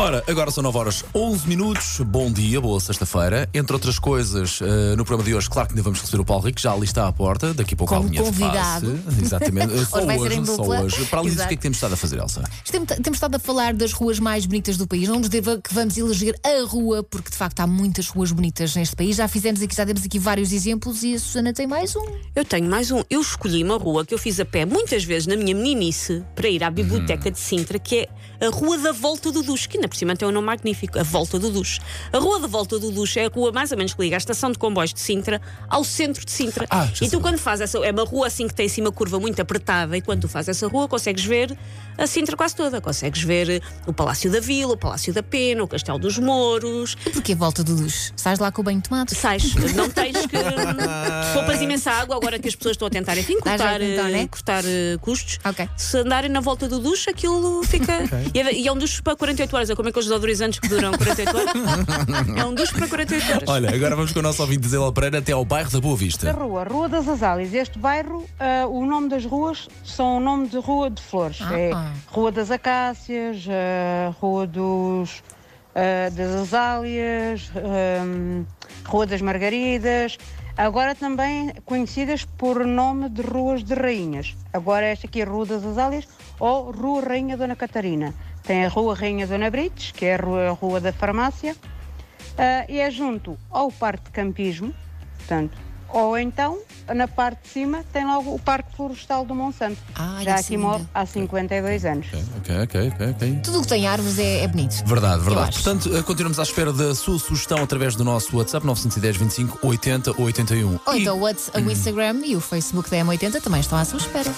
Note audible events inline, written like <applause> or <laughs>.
Ora, agora são 9 horas 11 minutos. Bom dia, boa sexta-feira. Entre outras coisas, eh, no programa de hoje, claro que ainda vamos receber o Paulo Rico, já ali está à porta. Daqui a pouco Como há linha convidado. de passe. Exatamente. Só <laughs> Hoje só hoje. Para além disso, o que é que temos estado a fazer, Elsa? Temos, temos estado a falar das ruas mais bonitas do país. Não nos deva que vamos eleger a rua, porque de facto há muitas ruas bonitas neste país. Já fizemos aqui, já temos aqui vários exemplos e a Susana tem mais um. Eu tenho mais um. Eu escolhi uma rua que eu fiz a pé muitas vezes na minha meninice para ir à Biblioteca de Sintra, que é a Rua da Volta do ainda por cima tem um nome magnífico, a Volta do Duche. A Rua da Volta do Duche é a rua mais ou menos que liga a estação de comboios de Sintra ao centro de Sintra. Ah, e tu, sei. quando fazes essa. É uma rua assim que tem assim uma curva muito apertada, e quando tu fazes essa rua, consegues ver a Sintra quase toda. Consegues ver o Palácio da Vila, o Palácio da Pena, o Castelo dos Mouros. E porquê volta do duche? Estás lá com o banho tomado? Sais, <laughs> não tens que. Poupas imensa água agora que as pessoas estão a tentar, enfim, Dá cortar, então, eh, né? cortar eh, custos. Ok. Se andarem na volta do duche, aquilo fica. E, é, e é um duche para 48 horas. É como aqueles deodorizantes que duram 48 horas. é um duche para 48 horas. Olha, agora vamos com o nosso ouvinte Zela Pereira até ao bairro da Boa Da Vista. rua, Rua das Azálias. Este bairro, ah, o nome das ruas são o nome de Rua de Flores. Ah. É Rua das Acácias, ah, Rua dos, ah, das Azálias, Rua das Margaridas. Agora também conhecidas por nome de Ruas de Rainhas. Agora esta aqui é Rua das Azálias ou Rua Rainha Dona Catarina. Tem a Rua Rainha Dona Brites, que é a Rua, a rua da Farmácia. Ah, e é junto ao Parque de Campismo, portanto, ou então, na parte de cima, tem logo o Parque Florestal do Monsanto. Ai, Já aqui moro há 52 anos. Ok, ok, ok, ok. Tudo o que tem árvores é, é bonito. Verdade, verdade. Portanto, eh, continuamos à espera da sua sugestão através do nosso WhatsApp 910 25 80 81. Ou E- então o Whats- o Instagram e o Facebook da M80 também estão à sua espera.